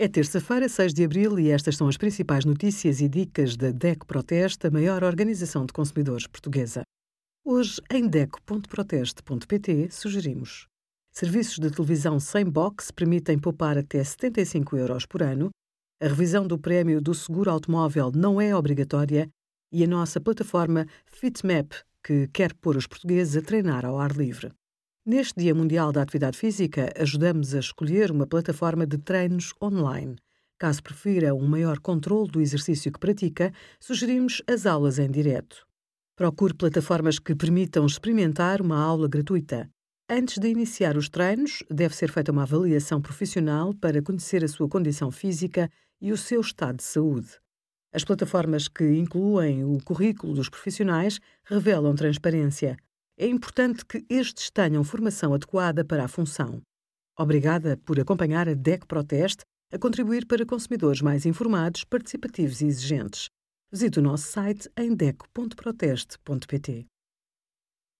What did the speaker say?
É terça-feira, 6 de abril, e estas são as principais notícias e dicas da DECO Proteste, a maior organização de consumidores portuguesa. Hoje, em DECO.proteste.pt, sugerimos Serviços de televisão sem box permitem poupar até 75 euros por ano, a revisão do prémio do seguro automóvel não é obrigatória e a nossa plataforma FitMap, que quer pôr os portugueses a treinar ao ar livre. Neste Dia Mundial da Atividade Física, ajudamos a escolher uma plataforma de treinos online. Caso prefira um maior controle do exercício que pratica, sugerimos as aulas em direto. Procure plataformas que permitam experimentar uma aula gratuita. Antes de iniciar os treinos, deve ser feita uma avaliação profissional para conhecer a sua condição física e o seu estado de saúde. As plataformas que incluem o currículo dos profissionais revelam transparência é importante que estes tenham formação adequada para a função. Obrigada por acompanhar a DEC Proteste a contribuir para consumidores mais informados, participativos e exigentes. Visite o nosso site em deco.proteste.pt.